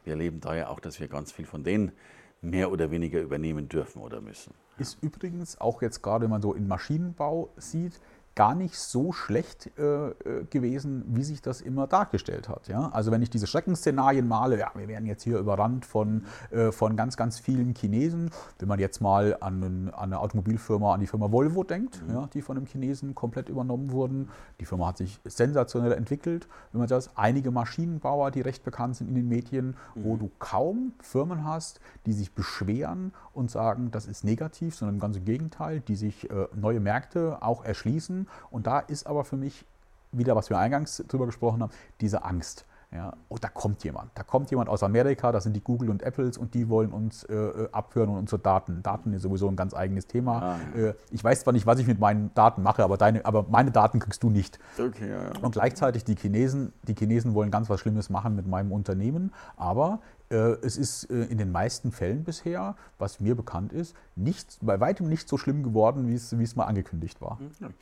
wir erleben da ja auch, dass wir ganz viel von denen mehr oder weniger übernehmen dürfen oder müssen. Ist übrigens auch jetzt gerade, wenn man so in Maschinenbau sieht, gar nicht so schlecht äh, äh, gewesen, wie sich das immer dargestellt hat. Ja? Also wenn ich diese Schreckensszenarien male, ja, wir werden jetzt hier überrannt von, äh, von ganz, ganz vielen Chinesen. Wenn man jetzt mal an, an eine Automobilfirma, an die Firma Volvo denkt, mhm. ja, die von einem Chinesen komplett übernommen wurden. Die Firma hat sich sensationell entwickelt. Wenn man das, einige Maschinenbauer, die recht bekannt sind in den Medien, mhm. wo du kaum Firmen hast, die sich beschweren und sagen, das ist negativ, sondern ganz im Gegenteil, die sich äh, neue Märkte auch erschließen und da ist aber für mich wieder, was wir eingangs drüber gesprochen haben, diese Angst. Ja, oh, da kommt jemand. Da kommt jemand aus Amerika, das sind die Google und Apples und die wollen uns äh, äh abhören und unsere Daten. Daten ist sowieso ein ganz eigenes Thema. Ah, ja. äh, ich weiß zwar nicht, was ich mit meinen Daten mache, aber, deine, aber meine Daten kriegst du nicht. Okay, ja, ja. Und gleichzeitig die Chinesen, die Chinesen wollen ganz was Schlimmes machen mit meinem Unternehmen, aber äh, es ist äh, in den meisten Fällen bisher, was mir bekannt ist, nicht, bei weitem nicht so schlimm geworden, wie es, wie es mal angekündigt war. Mhm.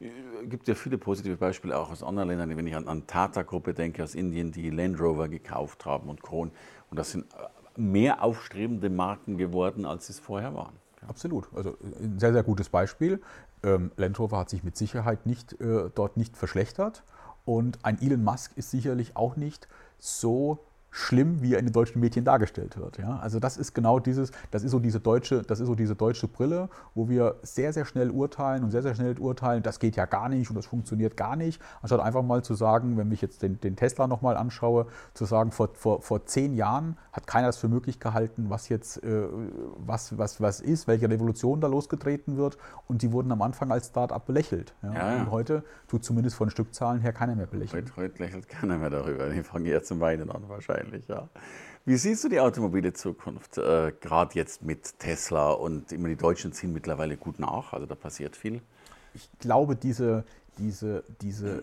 Es gibt ja viele positive Beispiele auch aus anderen Ländern, wenn ich an, an Tata-Gruppe denke aus Indien, die Land Rover gekauft haben und Kron. Und das sind äh, mehr aufstrebende Marken geworden, als sie es vorher waren. Absolut. Also äh, ein sehr, sehr gutes Beispiel. Ähm, Land Rover hat sich mit Sicherheit nicht, äh, dort nicht verschlechtert. Und ein Elon Musk ist sicherlich auch nicht so schlimm, wie er in den deutschen Medien dargestellt wird. Ja? Also das ist genau dieses, das ist so diese deutsche, das ist so diese deutsche Brille, wo wir sehr, sehr schnell urteilen und sehr, sehr schnell urteilen, das geht ja gar nicht und das funktioniert gar nicht, anstatt einfach mal zu sagen, wenn ich jetzt den, den Tesla nochmal anschaue, zu sagen, vor, vor, vor zehn Jahren hat keiner das für möglich gehalten, was jetzt äh, was, was, was ist, welche Revolution da losgetreten wird und die wurden am Anfang als Start-up belächelt. Ja? Ja, ja. Und heute tut zumindest von Stückzahlen her keiner mehr belächeln. Heute, heute lächelt keiner mehr darüber. Die fangen eher zum Weinen an wahrscheinlich wahrscheinlich, ja. Wie siehst du die automobile Zukunft, äh, gerade jetzt mit Tesla und immer die Deutschen ziehen mittlerweile gut nach, also da passiert viel? Ich glaube, diese, diese, diese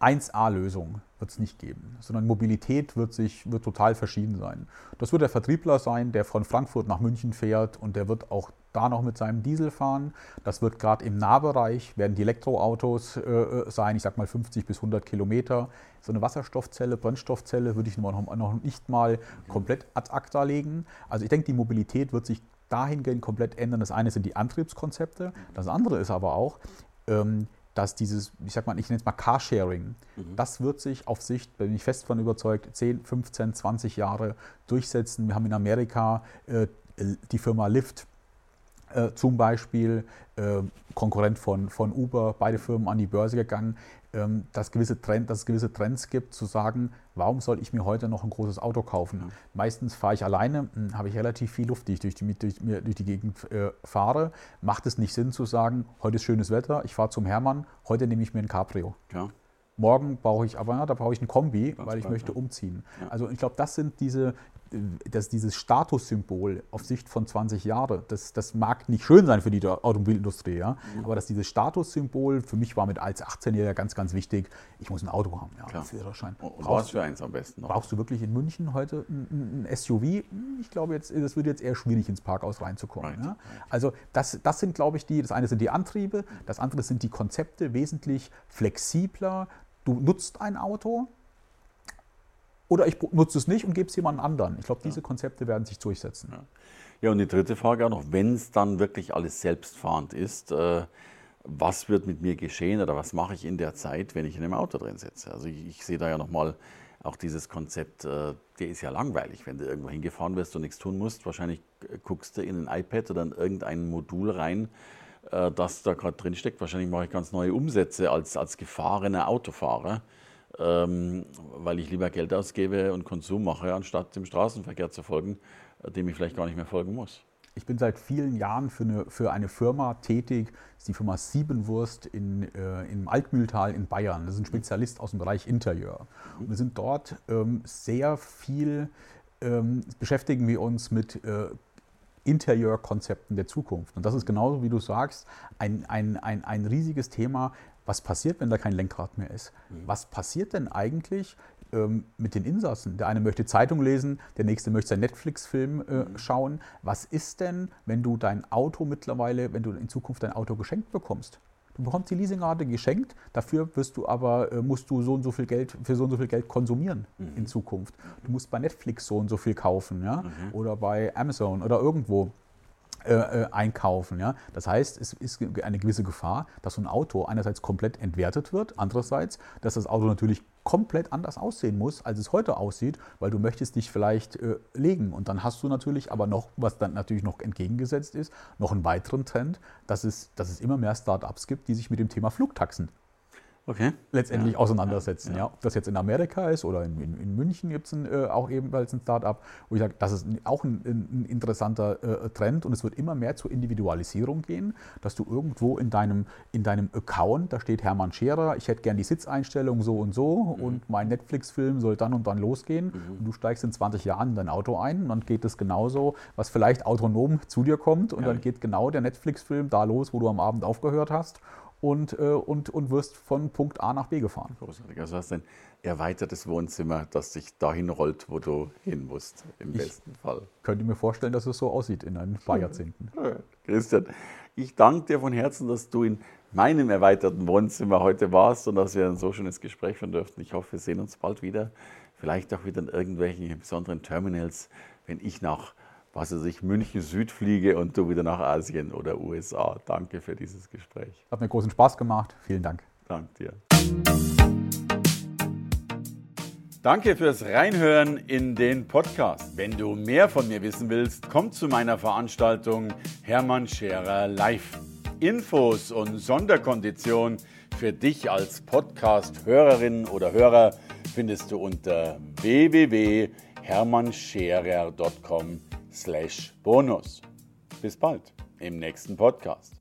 1A-Lösung wird es nicht geben, sondern Mobilität wird, sich, wird total verschieden sein. Das wird der Vertriebler sein, der von Frankfurt nach München fährt und der wird auch da noch mit seinem Diesel fahren. Das wird gerade im Nahbereich, werden die Elektroautos äh, äh sein, ich sag mal 50 bis 100 Kilometer. So eine Wasserstoffzelle, Brennstoffzelle würde ich noch, noch nicht mal komplett ad acta legen. Also ich denke, die Mobilität wird sich dahingehend komplett ändern. Das eine sind die Antriebskonzepte, das andere ist aber auch, ähm, dass dieses, ich sag mal, ich nenne es mal Carsharing, mhm. das wird sich auf Sicht, bin ich fest davon überzeugt, 10, 15, 20 Jahre durchsetzen. Wir haben in Amerika äh, die Firma Lyft, äh, zum Beispiel äh, Konkurrent von, von Uber, beide Firmen an die Börse gegangen, dass, gewisse Trend, dass es gewisse Trends gibt, zu sagen, warum soll ich mir heute noch ein großes Auto kaufen? Mhm. Meistens fahre ich alleine, hm, habe ich relativ viel Luft, die ich durch die, durch, durch die Gegend äh, fahre. Macht es nicht Sinn zu sagen, heute ist schönes Wetter, ich fahre zum Hermann, heute nehme ich mir ein Cabrio. Ja. Morgen brauche ich aber, ja, da brauche ich ein Kombi, Ganz weil ich möchte umziehen. Ja. Also ich glaube, das sind diese, dass dieses Statussymbol auf Sicht von 20 Jahren, das, das mag nicht schön sein für die Automobilindustrie, ja, mhm. aber dass dieses Statussymbol für mich war mit als 18-Jähriger ganz, ganz wichtig, ich muss ein Auto haben, ja, Führerschein. Und brauchst du eins am besten noch? Brauchst du wirklich in München heute ein, ein SUV? Ich glaube, jetzt, das wird jetzt eher schwierig ins Parkhaus reinzukommen. Right. Ja. Also das, das sind, glaube ich, die, das eine sind die Antriebe, das andere sind die Konzepte, wesentlich flexibler. Du nutzt ein Auto, oder ich nutze es nicht und gebe es jemand anderen. Ich glaube, diese Konzepte werden sich durchsetzen. Ja. ja, und die dritte Frage auch noch, wenn es dann wirklich alles selbstfahrend ist, äh, was wird mit mir geschehen oder was mache ich in der Zeit, wenn ich in einem Auto drin sitze? Also ich, ich sehe da ja nochmal auch dieses Konzept, äh, der ist ja langweilig, wenn du irgendwo hingefahren wirst und nichts tun musst. Wahrscheinlich guckst du in ein iPad oder in irgendein Modul rein, äh, das da gerade drin steckt. Wahrscheinlich mache ich ganz neue Umsätze als, als gefahrener Autofahrer ähm, weil ich lieber Geld ausgebe und Konsum mache, anstatt dem Straßenverkehr zu folgen, äh, dem ich vielleicht gar nicht mehr folgen muss. Ich bin seit vielen Jahren für eine, für eine Firma tätig, das ist die Firma Siebenwurst in, äh, im Altmühltal in Bayern. Das ist ein Spezialist aus dem Bereich Interieur. Und wir sind dort ähm, sehr viel, ähm, beschäftigen wir uns mit äh, Interieurkonzepten der Zukunft. Und das ist genauso, wie du sagst, ein, ein, ein, ein riesiges Thema, was passiert, wenn da kein Lenkrad mehr ist? Mhm. Was passiert denn eigentlich ähm, mit den Insassen? Der eine möchte Zeitung lesen, der nächste möchte seinen Netflix-Film äh, mhm. schauen. Was ist denn, wenn du dein Auto mittlerweile, wenn du in Zukunft dein Auto geschenkt bekommst? Du bekommst die Leasingrate geschenkt, dafür wirst du aber, äh, musst du so und so viel Geld, für so und so viel Geld konsumieren mhm. in Zukunft. Du musst bei Netflix so und so viel kaufen, ja? Mhm. Oder bei Amazon oder irgendwo. Äh, äh, einkaufen. Ja? Das heißt, es ist eine gewisse Gefahr, dass so ein Auto einerseits komplett entwertet wird, andererseits, dass das Auto natürlich komplett anders aussehen muss, als es heute aussieht, weil du möchtest dich vielleicht äh, legen. Und dann hast du natürlich aber noch, was dann natürlich noch entgegengesetzt ist, noch einen weiteren Trend, dass es, dass es immer mehr Startups gibt, die sich mit dem Thema Flugtaxen okay. letztendlich ja. auseinandersetzen. Ja. ja. Ob das jetzt in Amerika ist oder in, in, in München gibt es äh, auch ebenfalls ein Startup, wo ich sage, das ist auch ein, ein interessanter äh, Trend und es wird immer mehr zur Individualisierung gehen, dass du irgendwo in deinem, in deinem Account, da steht Hermann Scherer, ich hätte gern die Sitzeinstellung so und so mhm. und mein Netflix-Film soll dann und dann losgehen mhm. und du steigst in 20 Jahren in dein Auto ein und dann geht es genauso, was vielleicht autonom zu dir kommt und ja. dann geht genau der Netflix-Film da los, wo du am Abend aufgehört hast und, äh, und, und wirst von Punkt A nach B gefahren. Großartig. Also hast du ein erweitertes Wohnzimmer, das sich dahin rollt, wo du hin musst, im ich besten Fall. Könnte mir vorstellen, dass es so aussieht in ein paar Jahrzehnten. Ja, Christian, ich danke dir von Herzen, dass du in meinem erweiterten Wohnzimmer heute warst und dass wir ein so schönes Gespräch führen durften. Ich hoffe, wir sehen uns bald wieder. Vielleicht auch wieder in irgendwelchen besonderen Terminals, wenn ich nach was weiß ich, München Süd fliege und du wieder nach Asien oder USA. Danke für dieses Gespräch. Hat mir großen Spaß gemacht. Vielen Dank. Danke dir. Danke fürs Reinhören in den Podcast. Wenn du mehr von mir wissen willst, komm zu meiner Veranstaltung Hermann Scherer Live. Infos und Sonderkonditionen für dich als Podcast-Hörerin oder Hörer findest du unter www.hermannscherer.com/bonus. Bis bald im nächsten Podcast.